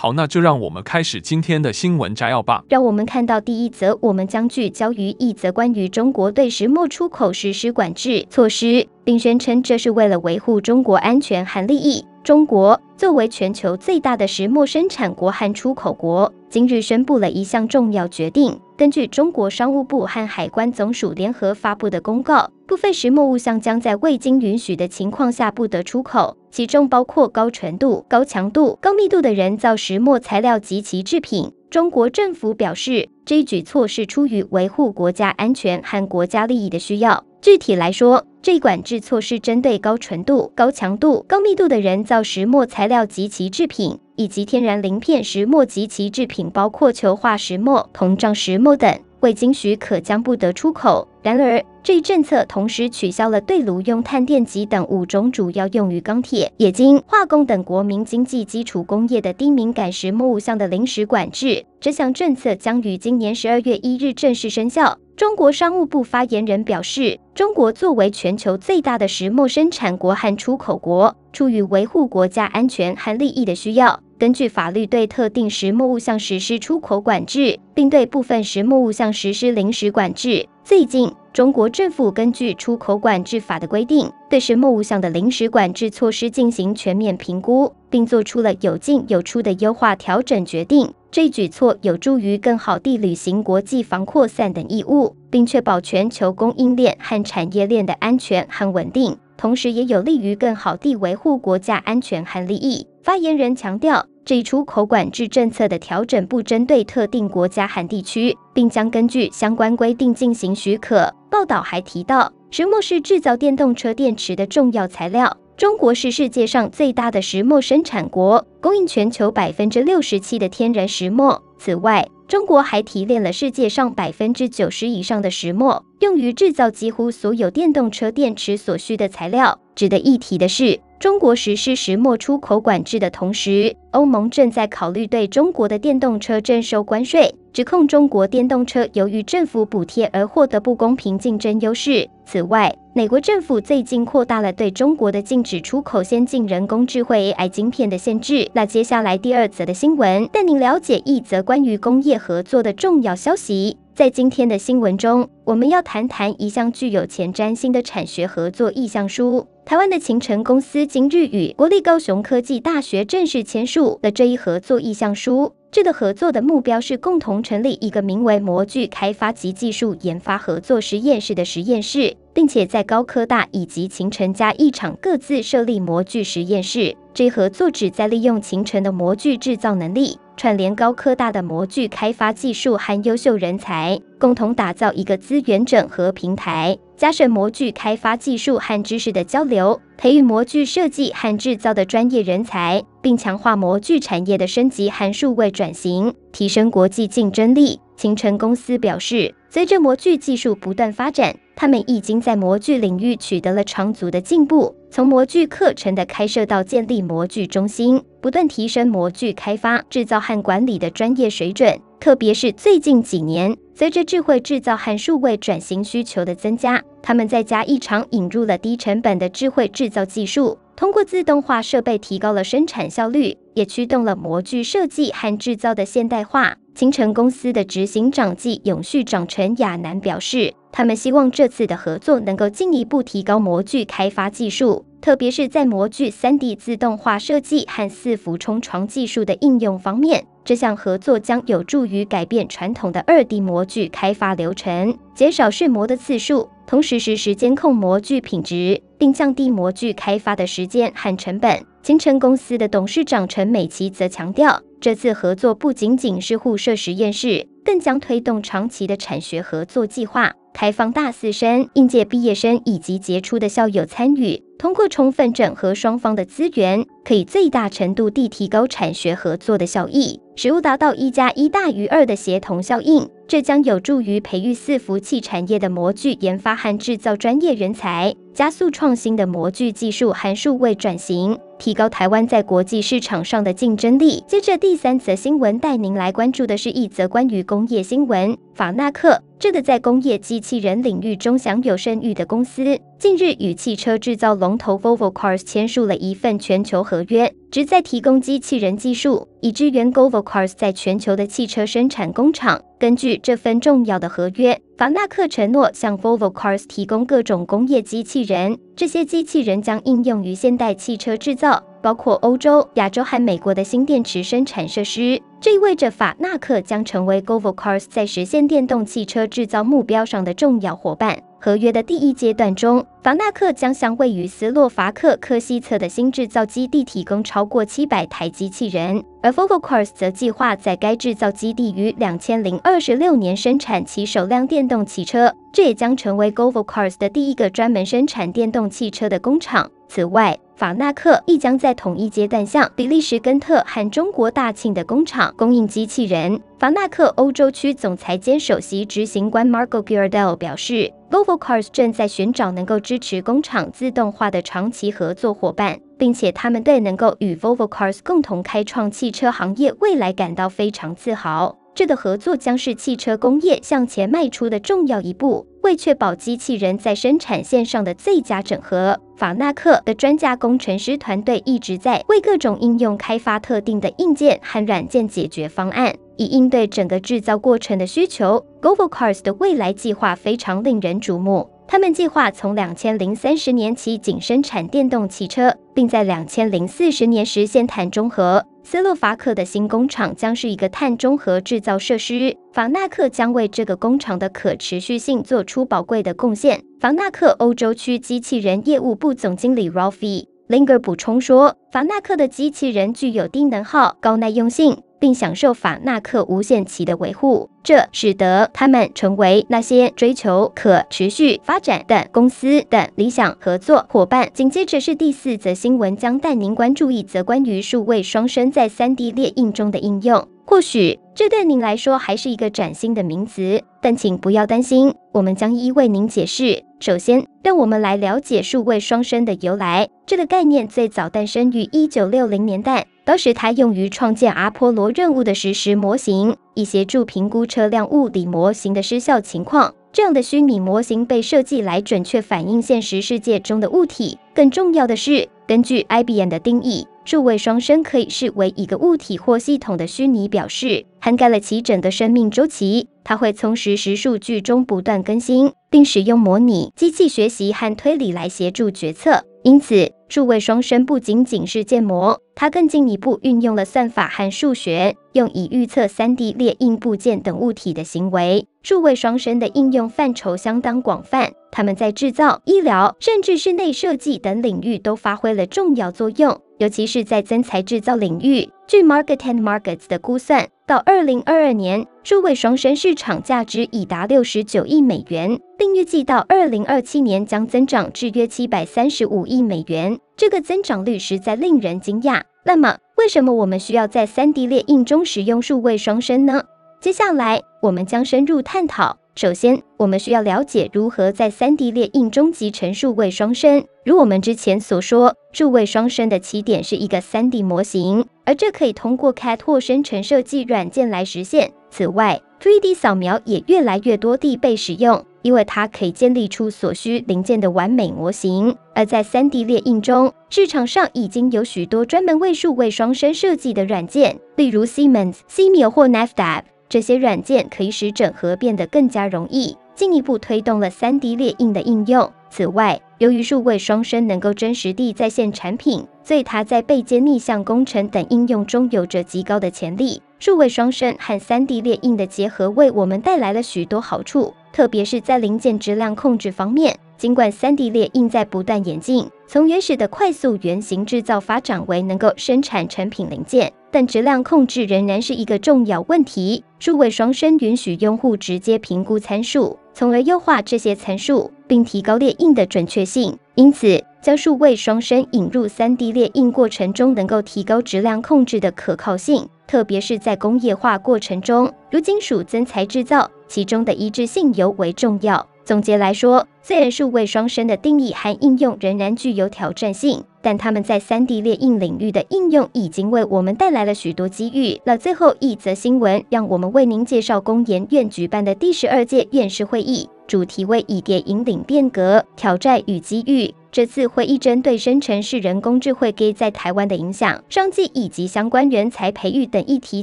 好，那就让我们开始今天的新闻摘要吧。让我们看到第一则，我们将聚焦于一则关于中国对石墨出口实施管制措施，并宣称这是为了维护中国安全和利益。中国作为全球最大的石墨生产国和出口国，今日宣布了一项重要决定。根据中国商务部和海关总署联合发布的公告，部分石墨物项将在未经允许的情况下不得出口，其中包括高纯度、高强度、高密度的人造石墨材料及其制品。中国政府表示，这一举措是出于维护国家安全和国家利益的需要。具体来说，这一管制措施针对高纯度、高强度、高密度的人造石墨材料及其制品。以及天然鳞片石墨及其制品，包括球化石墨、膨胀石墨等，未经许可将不得出口。然而，这一政策同时取消了对炉用碳电极等五种主要用于钢铁、冶金、化工等国民经济基础工业的低敏感石墨物项的临时管制。这项政策将于今年十二月一日正式生效。中国商务部发言人表示，中国作为全球最大的石墨生产国和出口国，出于维护国家安全和利益的需要。根据法律，对特定石墨物项实施出口管制，并对部分石墨物项实施临时管制。最近，中国政府根据出口管制法的规定，对石墨物项的临时管制措施进行全面评估，并做出了有进有出的优化调整决定。这一举措有助于更好地履行国际防扩散等义务，并确保全球供应链和产业链的安全和稳定。同时，也有利于更好地维护国家安全和利益。发言人强调，这一出口管制政策的调整不针对特定国家和地区，并将根据相关规定进行许可。报道还提到，石墨是制造电动车电池的重要材料。中国是世界上最大的石墨生产国，供应全球百分之六十七的天然石墨。此外，中国还提炼了世界上百分之九十以上的石墨，用于制造几乎所有电动车电池所需的材料。值得一提的是，中国实施石墨出口管制的同时，欧盟正在考虑对中国的电动车征收关税，指控中国电动车由于政府补贴而获得不公平竞争优势。此外，美国政府最近扩大了对中国的禁止出口先进人工智慧 AI 晶片的限制。那接下来第二则的新闻，带您了解一则关于工业合作的重要消息。在今天的新闻中，我们要谈谈一项具有前瞻性的产学合作意向书。台湾的勤诚公司今日与国立高雄科技大学正式签署了这一合作意向书。这个合作的目标是共同成立一个名为模具开发及技术研发合作实验室的实验室，并且在高科大以及勤诚嘉义厂各自设立模具实验室。这一合作旨在利用勤诚的模具制造能力，串联高科大的模具开发技术和优秀人才，共同打造一个资源整合平台。加深模具开发技术和知识的交流，培育模具设计和制造的专业人才，并强化模具产业的升级和数位转型，提升国际竞争力。勤诚公司表示，随着模具技术不断发展，他们已经在模具领域取得了长足的进步。从模具课程的开设到建立模具中心，不断提升模具开发、制造和管理的专业水准。特别是最近几年，随着智慧制造和数位转型需求的增加，他们在嘉义厂引入了低成本的智慧制造技术，通过自动化设备提高了生产效率，也驱动了模具设计和制造的现代化。勤诚公司的执行长暨永续长陈亚南表示，他们希望这次的合作能够进一步提高模具开发技术，特别是在模具 3D 自动化设计和伺服冲床技术的应用方面。这项合作将有助于改变传统的二 D 模具开发流程，减少试模的次数，同时实时监控模具品质，并降低模具开发的时间和成本。勤诚公司的董事长陈美琪则强调，这次合作不仅仅是互设实验室，更将推动长期的产学合作计划，开放大四生、应届毕业生以及杰出的校友参与。通过充分整合双方的资源，可以最大程度地提高产学合作的效益，使物达到一加一大于二的协同效应。这将有助于培育伺服器产业的模具研发和制造专业人才，加速创新的模具技术和数位转型，提高台湾在国际市场上的竞争力。接着第三则新闻带您来关注的是一则关于工业新闻，法纳克。这个在工业机器人领域中享有盛誉的公司，近日与汽车制造龙头 Volvo Cars 签署了一份全球合约，旨在提供机器人技术，以支援 Volvo Cars 在全球的汽车生产工厂。根据这份重要的合约，法纳克承诺向 Volvo Cars 提供各种工业机器人，这些机器人将应用于现代汽车制造。包括欧洲、亚洲和美国的新电池生产设施，这意味着法纳克将成为 Volvo Cars 在实现电动汽车制造目标上的重要伙伴。合约的第一阶段中，法纳克将向位于斯洛伐克科西策的新制造基地提供超过七百台机器人，而 Volvo Cars 则计划在该制造基地于两千零二十六年生产其首辆电动汽车，这也将成为 Volvo Cars 的第一个专门生产电动汽车的工厂。此外，法纳克亦将在同一阶段向比利时根特和中国大庆的工厂供应机器人。法纳克欧洲区总裁兼首席执行官 Marco girardell 表示，Volvo Cars 正在寻找能够支持工厂自动化的长期合作伙伴，并且他们对能够与 Volvo Cars 共同开创汽车行业未来感到非常自豪。这个合作将是汽车工业向前迈出的重要一步。为确保机器人在生产线上的最佳整合，法纳克的专家工程师团队一直在为各种应用开发特定的硬件和软件解决方案，以应对整个制造过程的需求。Govo Cars 的未来计划非常令人瞩目。他们计划从两千零三十年起仅生产电动汽车，并在两千零四十年实现碳中和。斯洛伐克的新工厂将是一个碳中和制造设施，法纳克将为这个工厂的可持续性做出宝贵的贡献。法纳克欧洲区机器人业务部总经理 Ralphie Linger 补充说，法纳克的机器人具有低能耗、高耐用性。并享受法纳克无限期的维护，这使得他们成为那些追求可持续发展的公司的理想合作伙伴。紧接着是第四则新闻，将带您关注一则关于数位双生在 3D 列印中的应用。或许这对您来说还是一个崭新的名词，但请不要担心，我们将一一为您解释。首先，让我们来了解数位双生的由来。这个概念最早诞生于1960年代，当时它用于创建阿波罗任务的实时模型，以协助评估车辆物理模型的失效情况。这样的虚拟模型被设计来准确反映现实世界中的物体。更重要的是，根据 IBM 的定义，数位双生可以视为一个物体或系统的虚拟表示，涵盖了其整个生命周期。它会从实时数据中不断更新，并使用模拟、机器学习和推理来协助决策。因此，数位双生不仅仅是建模，它更进一步运用了算法和数学，用以预测 3D 列印部件等物体的行为。数位双生的应用范畴相当广泛，它们在制造、医疗，甚至室内设计等领域都发挥了重要作用。尤其是在增材制造领域，据 Market and Markets 的估算，到二零二二年，数位双生市场价值已达六十九亿美元，并预计到二零二七年将增长至约七百三十五亿美元。这个增长率实在令人惊讶。那么，为什么我们需要在三 D 列印中使用数位双生呢？接下来，我们将深入探讨。首先，我们需要了解如何在 3D 列印中集成数位双生。如我们之前所说，数位双生的起点是一个 3D 模型，而这可以通过 CAD 或生成设计软件来实现。此外，3D 扫描也越来越多地被使用，因为它可以建立出所需零件的完美模型。而在 3D 列印中，市场上已经有许多专门为数位双生设计的软件，例如 Siemens、Simeo 或 Navdab。这些软件可以使整合变得更加容易，进一步推动了 3D 列印的应用。此外，由于数位双生能够真实地再现产品，所以它在背接逆向工程等应用中有着极高的潜力。数位双生和 3D 列印的结合为我们带来了许多好处，特别是在零件质量控制方面。尽管 3D 列印在不断演进，从原始的快速原型制造发展为能够生产成品零件，但质量控制仍然是一个重要问题。数位双生允许用户直接评估参数，从而优化这些参数，并提高列印的准确性。因此，将数位双生引入 3D 列印过程中，能够提高质量控制的可靠性，特别是在工业化过程中，如金属增材制造，其中的一致性尤为重要。总结来说，虽然数位双生的定义和应用仍然具有挑战性，但他们在 3D 列印领域的应用已经为我们带来了许多机遇。那最后一则新闻，让我们为您介绍工研院举办的第十二届院士会议，主题为“以 AI 引领变革：挑战与机遇”。这次会议针对生成式人工智慧 AI 在台湾的影响、商机以及相关人才培育等议题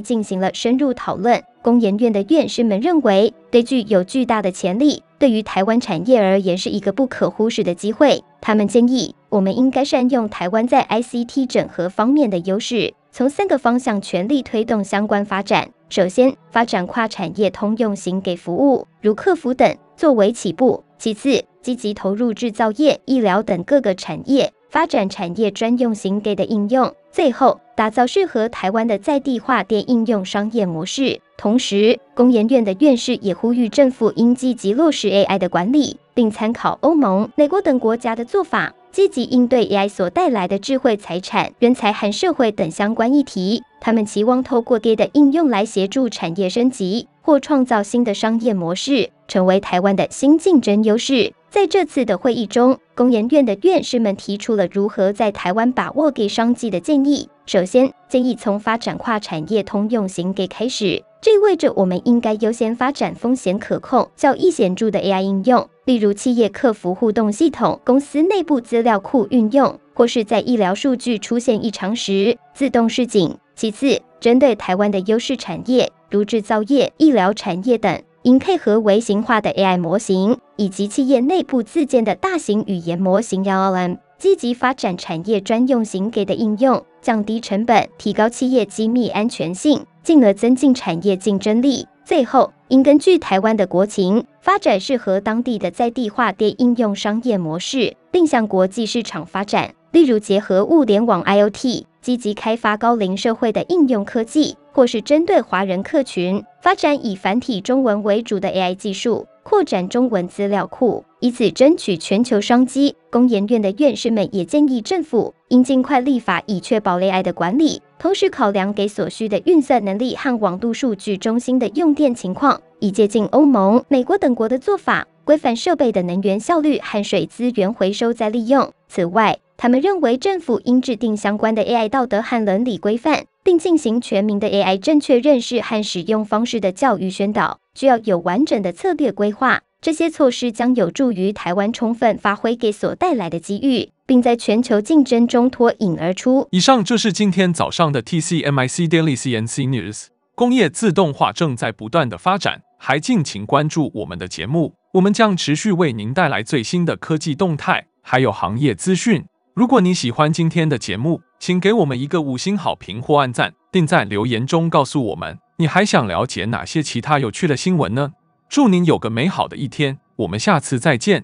进行了深入讨论。工研院的院士们认为，AI 具有巨大的潜力，对于台湾产业而言是一个不可忽视的机会。他们建议，我们应该善用台湾在 ICT 整合方面的优势，从三个方向全力推动相关发展。首先，发展跨产业通用型给服务，如客服等，作为起步；其次，积极投入制造业、医疗等各个产业，发展产业专用型给的应用；最后，打造适合台湾的在地化电应用商业模式。同时，工研院的院士也呼吁政府应积极落实 AI 的管理，并参考欧盟、美国等国家的做法，积极应对 AI 所带来的智慧财产、人才和社会等相关议题。他们期望透过 AI 的应用来协助产业升级或创造新的商业模式，成为台湾的新竞争优势。在这次的会议中，工研院的院士们提出了如何在台湾把握 AI 商机的建议。首先，建议从发展跨产业通用型 AI 开始，这意味着我们应该优先发展风险可控、较易显著的 AI 应用，例如企业客服互动系统、公司内部资料库运用，或是在医疗数据出现异常时自动示警。其次，针对台湾的优势产业，如制造业、医疗产业等。应配合微型化的 AI 模型以及企业内部自建的大型语言模型 （LLM），积极发展产业专用型给的应用，降低成本，提高企业机密安全性，进而增进产业竞争力。最后，应根据台湾的国情，发展适合当地的在地化电应用商业模式，并向国际市场发展。例如，结合物联网 IoT，积极开发高龄社会的应用科技。或是针对华人客群，发展以繁体中文为主的 AI 技术，扩展中文资料库，以此争取全球商机。工研院的院士们也建议政府应尽快立法，以确保 AI 的管理，同时考量给所需的运算能力和网度数据中心的用电情况，以接近欧盟、美国等国的做法，规范设备的能源效率和水资源回收再利用。此外，他们认为政府应制定相关的 AI 道德和伦理规范。并进行全民的 AI 正确认识和使用方式的教育宣导，需要有完整的策略规划。这些措施将有助于台湾充分发挥给所带来的机遇，并在全球竞争中脱颖而出。以上就是今天早上的 TCMIC Daily CNC News。工业自动化正在不断的发展，还敬请关注我们的节目，我们将持续为您带来最新的科技动态，还有行业资讯。如果你喜欢今天的节目，请给我们一个五星好评或按赞，并在留言中告诉我们你还想了解哪些其他有趣的新闻呢？祝您有个美好的一天，我们下次再见。